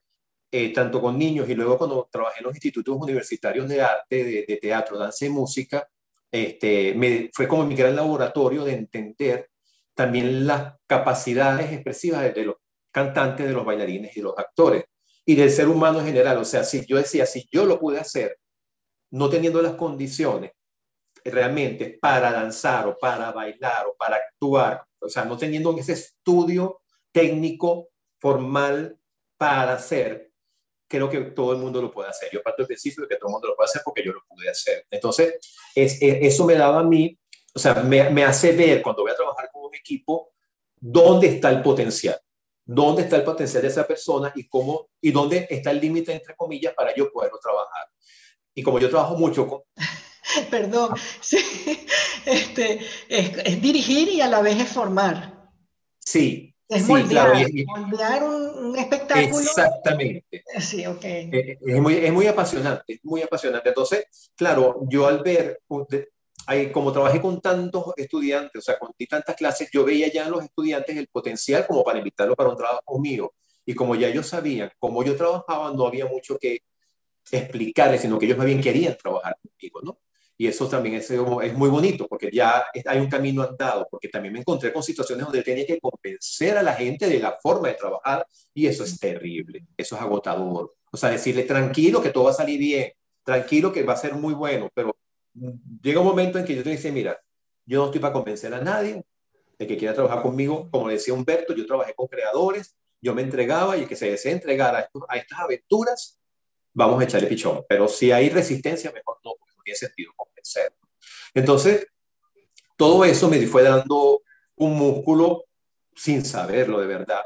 S4: eh, tanto con niños y luego cuando trabajé en los institutos universitarios de arte, de, de teatro, danza y música, este, me, fue como mi gran laboratorio de entender también las capacidades expresivas de, los cantantes, de los bailarines y los actores y del ser humano en general. O sea, si yo decía, si yo lo pude hacer, no teniendo las condiciones realmente para danzar o para bailar o para actuar, o sea, no teniendo ese estudio técnico formal para hacer, creo que todo el mundo lo puede hacer. Yo parto del principio de que todo el mundo lo puede hacer porque yo lo pude hacer. Entonces, es, es, eso me daba a mí, o sea, me, me hace ver cuando voy a trabajar con un equipo, dónde está el potencial dónde está el potencial de esa persona y cómo y dónde está el límite entre comillas para yo poderlo trabajar. Y como yo trabajo mucho con (laughs)
S2: Perdón, sí, este, es, es, dirigir y a la vez es formar.
S4: Sí.
S2: Es
S4: sí,
S2: moldear,
S4: claro,
S2: y, moldear un, un, espectáculo.
S4: Exactamente.
S2: Sí, ok.
S4: Es, es, muy, es muy apasionante, es muy apasionante. Entonces, claro, yo al ver como trabajé con tantos estudiantes, o sea, con tantas clases, yo veía ya en los estudiantes el potencial como para invitarlos para un trabajo mío. Y como ya ellos sabían cómo yo trabajaba, no había mucho que explicarles, sino que ellos más bien querían trabajar conmigo, ¿no? Y eso también es, es muy bonito, porque ya hay un camino andado, porque también me encontré con situaciones donde tenía que convencer a la gente de la forma de trabajar, y eso es terrible, eso es agotador. O sea, decirle tranquilo que todo va a salir bien, tranquilo que va a ser muy bueno, pero llega un momento en que yo te dice, mira, yo no estoy para convencer a nadie de que quiera trabajar conmigo. Como decía Humberto, yo trabajé con creadores, yo me entregaba y el que se desee entregar a, a estas aventuras, vamos a echarle pichón. Pero si hay resistencia, mejor no, porque no tiene sentido convencer. Entonces, todo eso me fue dando un músculo sin saberlo de verdad.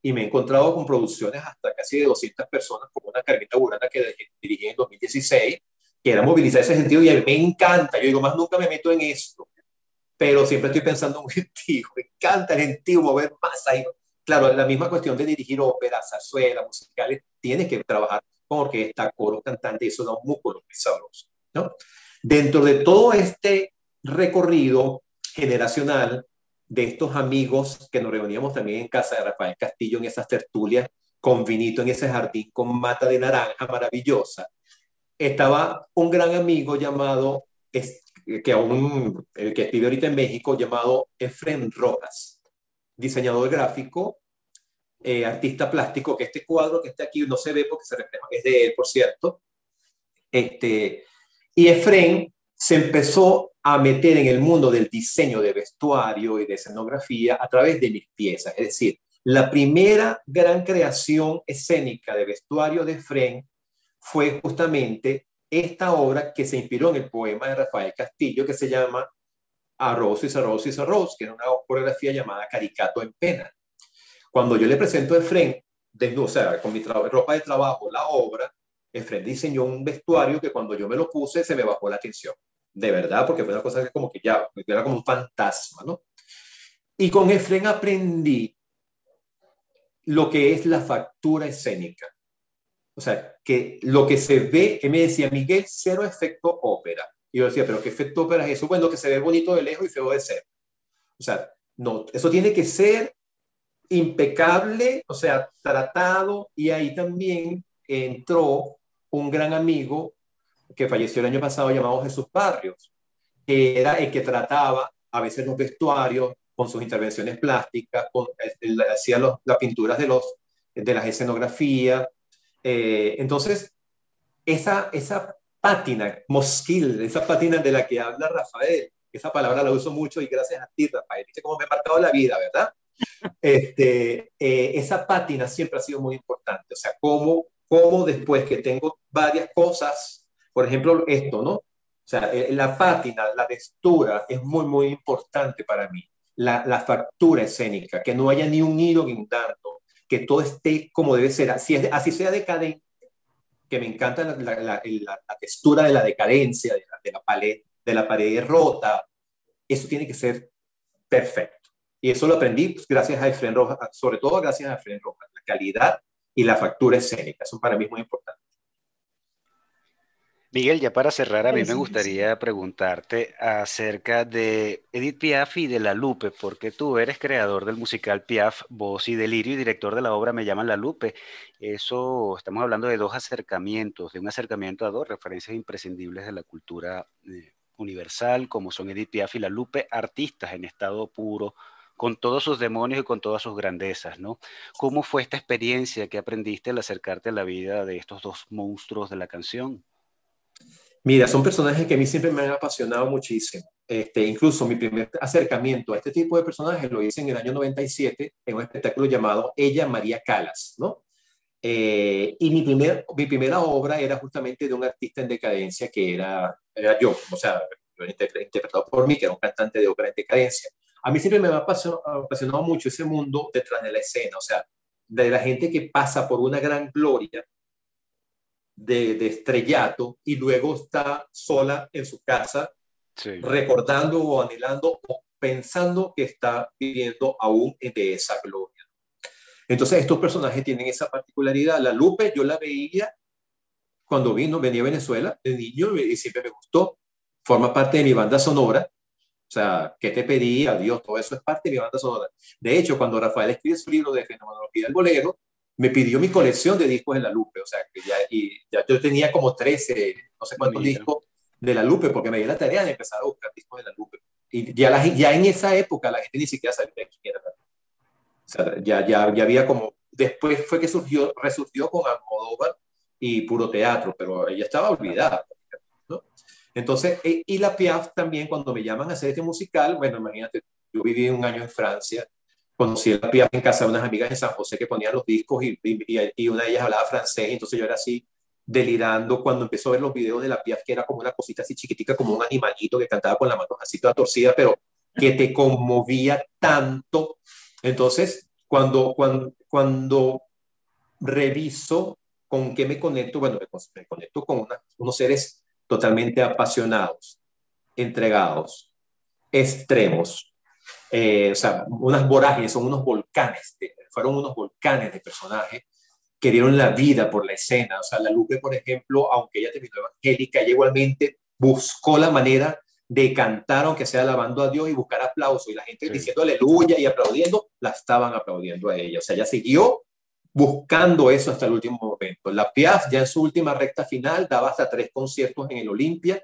S4: Y me he encontrado con producciones hasta casi de 200 personas, como una Carmita Burana que dirigí en 2016, que era movilizar ese sentido y a mí me encanta. Yo digo, más nunca me meto en esto, pero siempre estoy pensando en un (laughs) gentío. Me encanta el gentío, mover más ahí. Claro, la misma cuestión de dirigir óperas, zarzuelas, musicales, tienes que trabajar con orquesta, coro, cantante, y eso da un músculo muy sabroso, ¿no? Dentro de todo este recorrido generacional de estos amigos que nos reuníamos también en casa de Rafael Castillo en esas tertulias, con vinito en ese jardín, con mata de naranja maravillosa, estaba un gran amigo llamado, que aún, que vive ahorita en México, llamado Efren Rojas, diseñador gráfico, eh, artista plástico, que este cuadro que está aquí no se ve porque se refleja, es de él, por cierto. Este, y Efren se empezó a meter en el mundo del diseño de vestuario y de escenografía a través de mis piezas. Es decir, la primera gran creación escénica de vestuario de Efren fue justamente esta obra que se inspiró en el poema de Rafael Castillo que se llama Arroz y Arroz y Arroz, que era una coreografía llamada Caricato en Pena. Cuando yo le presento a Efren, o sea, con mi ropa de trabajo, la obra, Efren diseñó un vestuario que cuando yo me lo puse se me bajó la atención. De verdad, porque fue una cosa que como que ya, era como un fantasma, ¿no? Y con Efren aprendí lo que es la factura escénica. O sea, que lo que se ve, que me decía Miguel, cero efecto ópera. Y yo decía, pero ¿qué efecto ópera es eso? Bueno, que se ve bonito de lejos y feo de ser. O sea, no, eso tiene que ser impecable, o sea, tratado. Y ahí también entró un gran amigo que falleció el año pasado llamado Jesús Barrios, que era el que trataba a veces los vestuarios con sus intervenciones plásticas, con, hacía las pinturas de, los, de las escenografías, eh, entonces, esa, esa pátina, mosquil, esa pátina de la que habla Rafael, esa palabra la uso mucho y gracias a ti, Rafael, dice cómo me ha marcado la vida, ¿verdad? (laughs) Este, eh, esa pátina siempre ha sido muy importante, o sea, cómo, cómo después que tengo varias cosas, por ejemplo, esto, ¿no? O sea, eh, la pátina, la textura es muy, muy importante para mí. La, la factura escénica, que no haya ni un hilo guindando, que todo esté como debe ser, así, es, así sea decadente, que me encanta la, la, la, textura de la decadencia, de la, de la, pared, de la pared rota, eso tiene que ser perfecto. Y eso lo aprendí pues, gracias a Efren Rojas, sobre todo gracias a Efren Rojas, la calidad y la factura escénica, eso para mí muy importante.
S1: Miguel, ya para cerrar, a mí me gustaría preguntarte acerca de Edith Piaf y de La Lupe, porque tú eres creador del musical Piaf, Voz y Delirio y director de la obra Me llaman La Lupe. Eso, estamos hablando de dos acercamientos, de un acercamiento a dos referencias imprescindibles de la cultura eh, universal, como son Edith Piaf y La Lupe, artistas en estado puro, con todos sus demonios y con todas sus grandezas, ¿no? ¿Cómo fue esta experiencia que aprendiste al acercarte a la vida de estos dos monstruos de la canción?
S4: Mira, son personajes que a mí siempre me han apasionado muchísimo. Este, incluso mi primer acercamiento a este tipo de personajes lo hice en el año 97 en un espectáculo llamado Ella María Calas, ¿no? Eh, y mi, primer, mi primera obra era justamente de un artista en decadencia que era, era yo, o sea, interpretado por mí, que era un cantante de ópera en decadencia. A mí siempre me ha apasionado, mucho ese mundo detrás de la escena, o sea, de la gente que pasa por una gran gloria de, estrellato y luego está sola en su casa recordando o anhelando o pensando que está viviendo aún de esa gloria. Entonces estos personajes tienen esa particularidad. La Lupe yo la veía cuando vino, venía a Venezuela de niño y siempre me gustó. forma parte de mi banda sonora. O sea, ¿qué te pedí? Adiós, todo eso es parte de mi banda sonora. De hecho, cuando Rafael escribe su libro de Fenomenología del Bolero, me pidió mi colección de discos de La Lupe. O sea, que ya, y ya yo tenía como 13, no sé cuántos discos de La Lupe, porque me dio la tarea de empezar a buscar discos de La Lupe. Y ya, la, ya en esa época la gente ni siquiera sabía quién era. O sea, ya, ya, ya había como... Después fue que surgió, resurgió con Almodóvar y Puro Teatro, pero ella estaba olvidada. Entonces, e, y la Piaf también, cuando me llaman a hacer este musical, bueno, imagínate, yo viví un año en Francia, conocí la Piaf en casa de unas amigas en San José que ponían los discos y, y, una de ellas hablaba francés, entonces yo era así delirando cuando empezó a ver los videos de la Piaf, que era como una cosita así chiquitica, como un animalito que cantaba con la mano así toda torcida, pero que te conmovía tanto. Entonces, cuando, cuando, cuando reviso con qué me conecto, bueno, me, conecto con unos seres totalmente apasionados, entregados, extremos, eh, o sea, unas vorágines, son unos volcanes, fueron unos volcanes de personajes que dieron la vida por la escena. O sea, la Lupe, por ejemplo, aunque ella terminó evangélica, ella igualmente buscó la manera de cantar, aunque sea alabando a Dios y buscar aplauso. Y la gente diciendo aleluya y aplaudiendo, la estaban aplaudiendo a ella. O sea, ella siguió buscando eso hasta el último momento. La Piaf ya en su última recta final daba hasta tres conciertos en el Olimpia,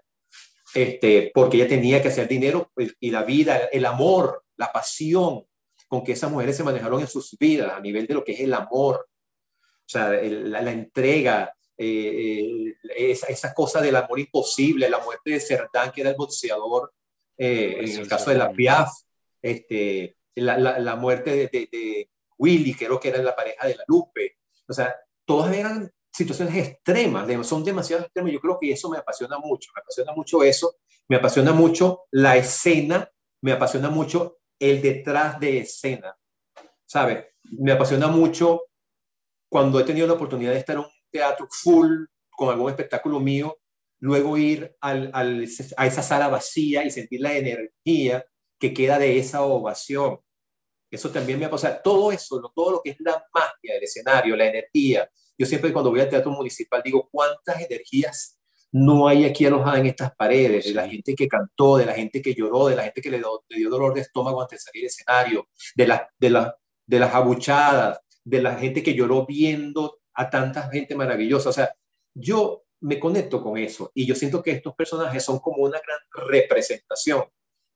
S4: este, porque ella tenía que hacer dinero pues, y la vida, el amor, la pasión con que esas mujeres se manejaron en sus vidas a nivel de lo que es el amor, o sea, la, entrega, eh, eh, esa, cosa del amor imposible, la muerte de Cerdán, que era el boxeador, eh, en el caso de la Piaf, este, la, la, muerte de Willy, creo que era la pareja de la Lupe. O sea, todas eran situaciones extremas, son demasiado extremas. Yo creo que eso me apasiona mucho, me apasiona mucho eso, me apasiona mucho la escena, me apasiona mucho el detrás de escena, ¿sabes? Me apasiona mucho cuando he tenido la oportunidad de estar en un teatro full con algún espectáculo mío, luego ir a esa sala vacía y sentir la energía que queda de esa ovación. Eso también me ha. Todo eso, todo lo que es la magia del escenario, la energía. Yo siempre cuando voy al teatro municipal digo, ¿cuántas energías no hay aquí alojadas en estas paredes? De la gente que cantó, de la gente que lloró, de la gente que le, dio dolor de estómago antes de salir del escenario, de, la, de, la, de las abuchadas, de la gente que lloró viendo a tanta gente maravillosa. O sea, yo me conecto con eso y yo siento que estos personajes son como una gran representación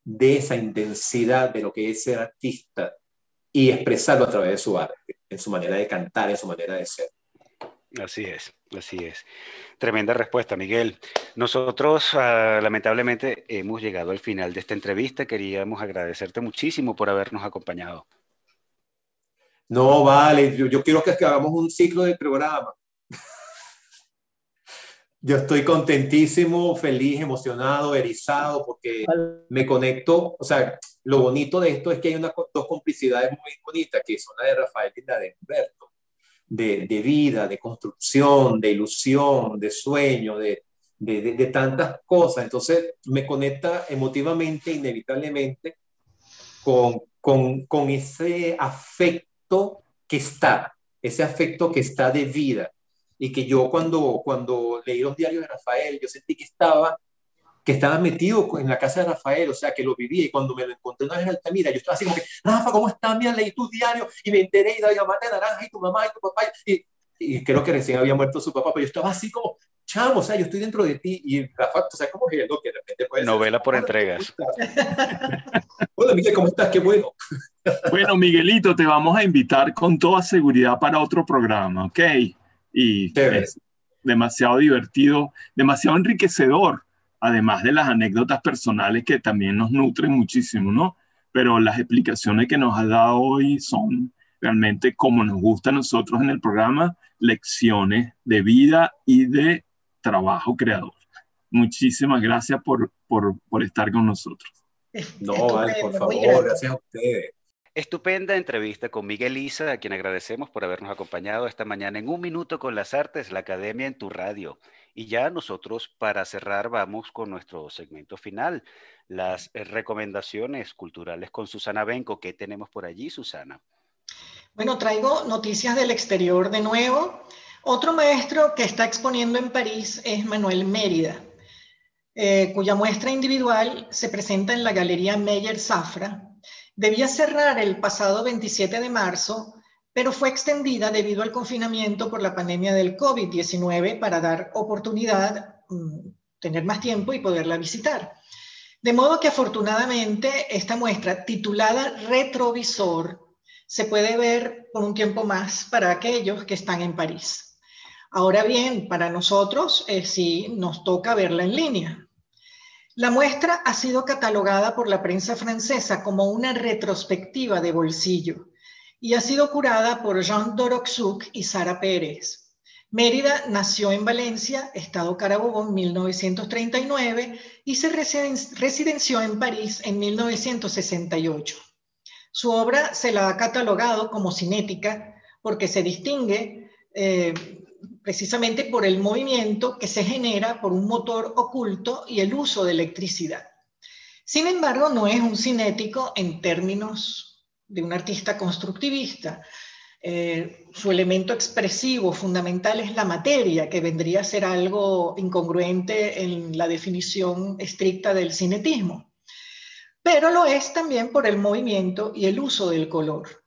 S4: de esa intensidad de lo que es ser artista, y expresarlo a través de su arte, en su manera de cantar, en su manera de ser.
S1: Así es, así es. Tremenda respuesta, Miguel. Nosotros ah, lamentablemente hemos llegado al final de esta entrevista. Queríamos agradecerte muchísimo por habernos acompañado.
S4: No, vale, yo, quiero que hagamos un ciclo de programa. (laughs) Yo estoy contentísimo, feliz, emocionado, erizado, porque me conecto, o sea, lo bonito de esto es que hay una, dos complicidades muy bonitas, que son la de Rafael y la de Humberto, de, de vida, de construcción, de ilusión, de sueño, de, de, de, tantas cosas. Entonces me conecta emotivamente, inevitablemente, con, con, con ese afecto que está, ese afecto que está de vida y que yo cuando, cuando leí los diarios de Rafael, yo sentí que estaba, que estaba metido en la casa de Rafael, o sea, que lo vivía, y cuando me lo encontré una vez en Altamira, yo estaba así como que, Rafa, ¿cómo estás? Mira, leí tus diarios, y me enteré, y la llamada de Naranja, y tu mamá, y tu papá, y, y creo que recién había muerto su papá, pero yo estaba así como, chamo, o sea, yo estoy dentro de ti, y Rafa, o sea, como que, ¿no? que de repente puede
S1: Novela por entregas. (laughs)
S4: Hola, Miguel, ¿cómo estás? Qué bueno. (laughs)
S3: Bueno, Miguelito, te vamos a invitar con toda seguridad para otro programa, ¿ok? y es demasiado divertido, demasiado enriquecedor, además de las anécdotas personales que también nos nutren muchísimo, ¿no? Pero las explicaciones que nos ha dado hoy son realmente como nos gusta a nosotros en el programa, lecciones de vida y de trabajo creador. Muchísimas gracias por, por, por estar con nosotros.
S4: No, vale, por favor, gracias a ustedes.
S1: Estupenda entrevista con Miguel Isa, a quien agradecemos por habernos acompañado esta mañana en Un Minuto con las Artes, la Academia en tu radio. Y ya nosotros, para cerrar, vamos con nuestro segmento final, las eh, recomendaciones culturales con Susana Benco. ¿Qué tenemos por allí, Susana?
S2: Bueno, traigo noticias del exterior de nuevo. Otro maestro que está exponiendo en París es Manuel Mérida. eh, cuya muestra individual se presenta en la Galería Meyer Zafra, debía cerrar el pasado 27 de marzo, pero fue extendida debido al confinamiento por la pandemia del COVID-19 para dar oportunidad, mm, tener más tiempo y poderla visitar. De modo que afortunadamente esta muestra titulada Retrovisor se puede ver por un tiempo más para aquellos que están en París. Ahora bien, para nosotros eh, sí nos toca verla en línea. La muestra ha sido catalogada por la prensa francesa como una retrospectiva de bolsillo y ha sido curada por Jean Doroxuk y Sara Pérez. Mérida nació en Valencia, Estado Carabobo, en 1939 y se residenció en París en 1968. Su obra se la ha catalogado como cinética porque se distingue eh, precisamente por el movimiento que se genera por un motor oculto y el uso de electricidad. Sin embargo, no es un cinético en términos de un artista constructivista. Eh, su elemento expresivo fundamental es la materia, que vendría a ser algo incongruente en la definición estricta del cinetismo pero lo es también por el movimiento y el uso del color.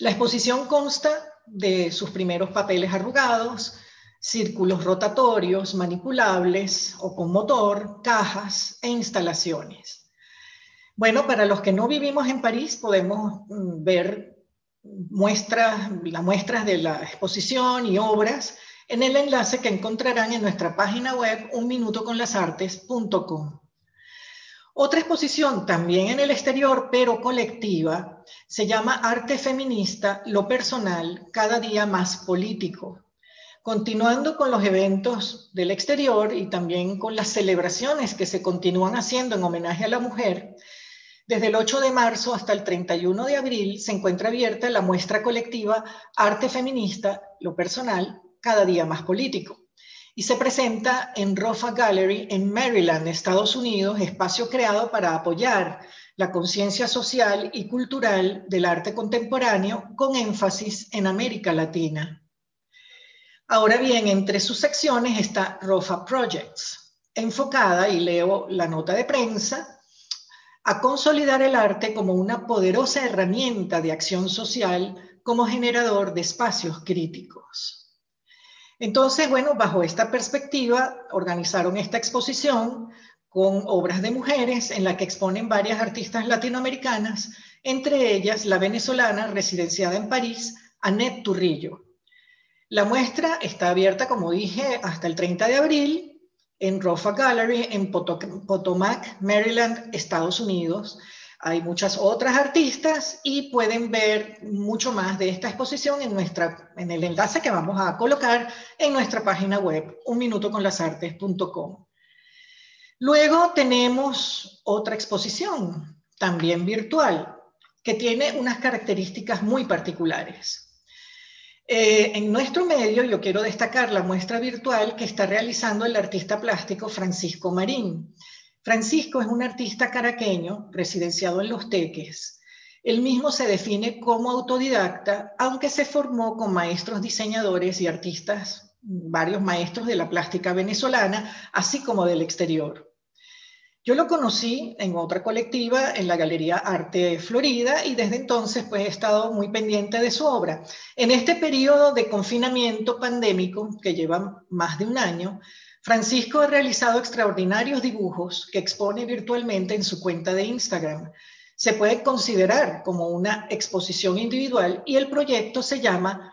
S2: La exposición consta de sus primeros papeles arrugados, círculos rotatorios manipulables o con motor, cajas e instalaciones. Bueno, para los que no vivimos en París podemos mm, ver muestras, las muestras de la exposición y obras en el enlace que encontrarán en nuestra página web unminutoconlasartes.com. Otra exposición también en el exterior, pero colectiva, se llama Arte Feminista, lo personal, cada día más político. Continuando con los eventos del exterior y también con las celebraciones que se continúan haciendo en homenaje a la mujer, desde el 8 de marzo hasta el 31 de abril se encuentra abierta la muestra colectiva Arte Feminista, lo personal, cada día más político y se presenta en Rofa Gallery en Maryland, Estados Unidos, espacio creado para apoyar la conciencia social y cultural del arte contemporáneo con énfasis en América Latina. Ahora bien, entre sus secciones está Rofa Projects, enfocada, y leo la nota de prensa, a consolidar el arte como una poderosa herramienta de acción social como generador de espacios críticos. Entonces, bueno, bajo esta perspectiva, organizaron esta exposición con obras de mujeres en la que exponen varias artistas latinoamericanas, entre ellas la venezolana residenciada en París, Annette Turrillo. La muestra está abierta, como dije, hasta el 30 de abril en Rofa Gallery en Potomac, Maryland, Estados Unidos. Hay muchas otras artistas y pueden ver mucho más de esta exposición en, nuestra, en el enlace que vamos a colocar en nuestra página web, unminutoconlasartes.com. Luego tenemos otra exposición, también virtual, que tiene unas características muy particulares. Eh, en nuestro medio yo quiero destacar la muestra virtual que está realizando el artista plástico Francisco Marín. Francisco es un artista caraqueño residenciado en Los Teques. Él mismo se define como autodidacta, aunque se formó con maestros diseñadores y artistas, varios maestros de la plástica venezolana, así como del exterior. Yo lo conocí en otra colectiva en la Galería Arte Florida y desde entonces pues he estado muy pendiente de su obra. En este periodo de confinamiento pandémico que lleva más de un año, Francisco ha realizado extraordinarios dibujos que expone virtualmente en su cuenta de Instagram. Se puede considerar como una exposición individual y el proyecto se llama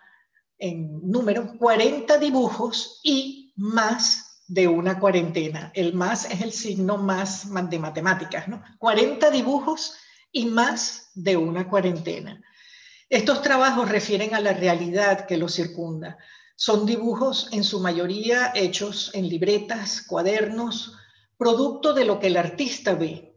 S2: en número 40 dibujos y más de una cuarentena. El más es el signo más de matemáticas, ¿no? 40 dibujos y más de una cuarentena. Estos trabajos refieren a la realidad que los circunda, son dibujos en su mayoría hechos en libretas, cuadernos, producto de lo que el artista ve.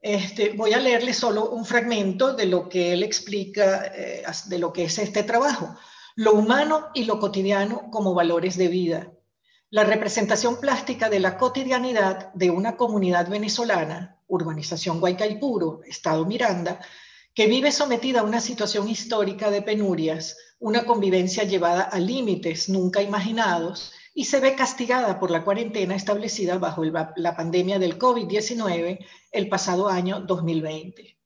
S2: Este, voy a leerle solo un fragmento de lo que él explica eh, de lo que es este trabajo. Lo humano y lo cotidiano como valores de vida. La representación plástica de la cotidianidad de una comunidad venezolana, urbanización Guaycaipuro, Estado Miranda, que vive sometida a una situación histórica de penurias, una convivencia llevada a límites nunca imaginados y se ve castigada por la cuarentena establecida bajo la pandemia del COVID-19 el pasado año 2020,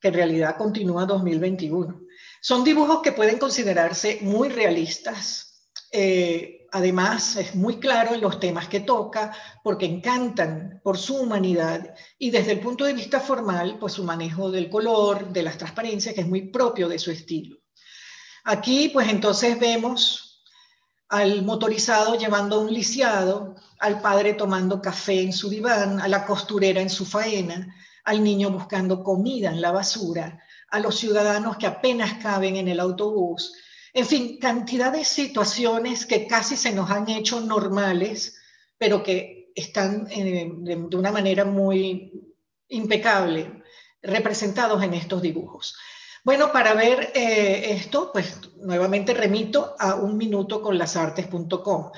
S2: que en realidad continúa 2021. Son dibujos que pueden considerarse muy realistas. Eh, además, es muy claro en los temas que toca, porque encantan por su humanidad y desde el punto de vista formal, pues su manejo del color, de las transparencias, que es muy propio de su estilo. Aquí, pues entonces vemos al motorizado llevando un lisiado, al padre tomando café en su diván, a la costurera en su faena, al niño buscando comida en la basura, a los ciudadanos que apenas caben en el autobús. En fin, cantidad de situaciones que casi se nos han hecho normales, pero que están eh, de, una manera muy impecable representados en estos dibujos. Bueno, para ver eh, esto, pues nuevamente remito a un minuto con las artes.com.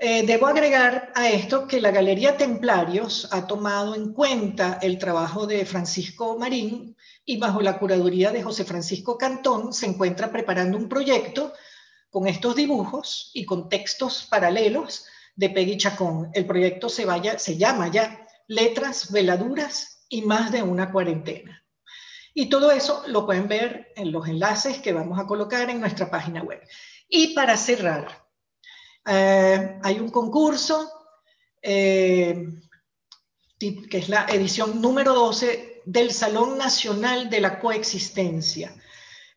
S2: Eh, debo agregar a esto que la Galería Templarios ha tomado en cuenta el trabajo de Francisco Marín y bajo la curaduría de José Francisco Cantón se encuentra preparando un proyecto con estos dibujos y con textos paralelos de Peggy Chacón. El proyecto se, vaya, se llama ya Letras, Veladuras y más de una cuarentena. Y todo eso lo pueden ver en los enlaces que vamos a colocar en nuestra página web. Y para cerrar, eh, hay un concurso eh, que es la edición número 12 del Salón Nacional de la Coexistencia.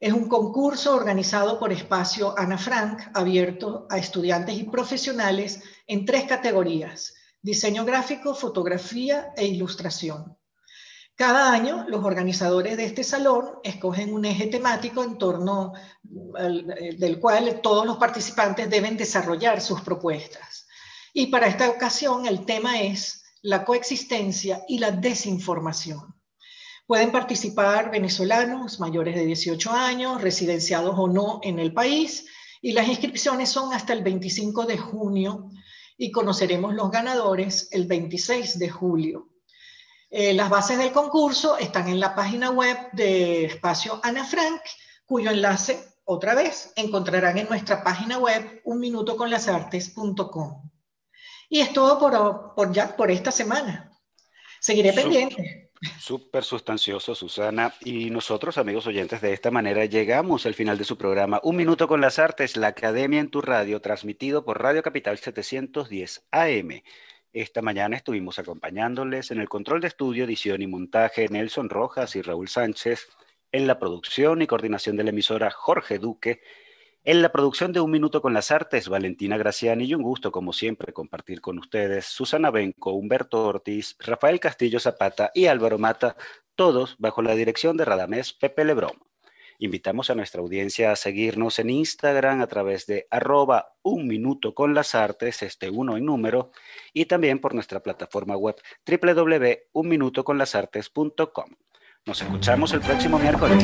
S2: Es un concurso organizado por Espacio Ana Frank, abierto a estudiantes y profesionales en tres categorías, diseño gráfico, fotografía e ilustración. Cada año, los organizadores de este salón escogen un eje temático en torno al, del cual todos los participantes deben desarrollar sus propuestas. Y para esta ocasión, el tema es la coexistencia y la desinformación. Pueden participar venezolanos mayores de 18 años, residenciados o no en el país, y las inscripciones son hasta el 25 de junio y conoceremos los ganadores el 26 de julio. Eh, las bases del concurso están en la página web de Espacio Ana Frank, cuyo enlace, otra vez, encontrarán en nuestra página web unminutoconlasartes.com. Y es todo por, por, ya, por esta semana. Seguiré pendiente.
S1: Súper sustancioso, Susana. Y nosotros, amigos oyentes, de esta manera llegamos al final de su programa Un Minuto con las Artes, la Academia en tu Radio, transmitido por Radio Capital 710 AM. Esta mañana estuvimos acompañándoles en el control de estudio, edición y montaje Nelson Rojas y Raúl Sánchez, en la producción y coordinación de la emisora Jorge Duque, en la producción de Un Minuto con las Artes, Valentina Graciani, y un gusto, como siempre, compartir con ustedes Susana Benco, Humberto Ortiz, Rafael Castillo Zapata y Álvaro Mata, todos bajo la dirección de Radamés Pepe Lebrón. Invitamos a nuestra audiencia a seguirnos en Instagram a través de arroba un minuto con las artes, este uno en número, y también por nuestra plataforma web www.unminutoconlasartes.com. Nos escuchamos el próximo miércoles.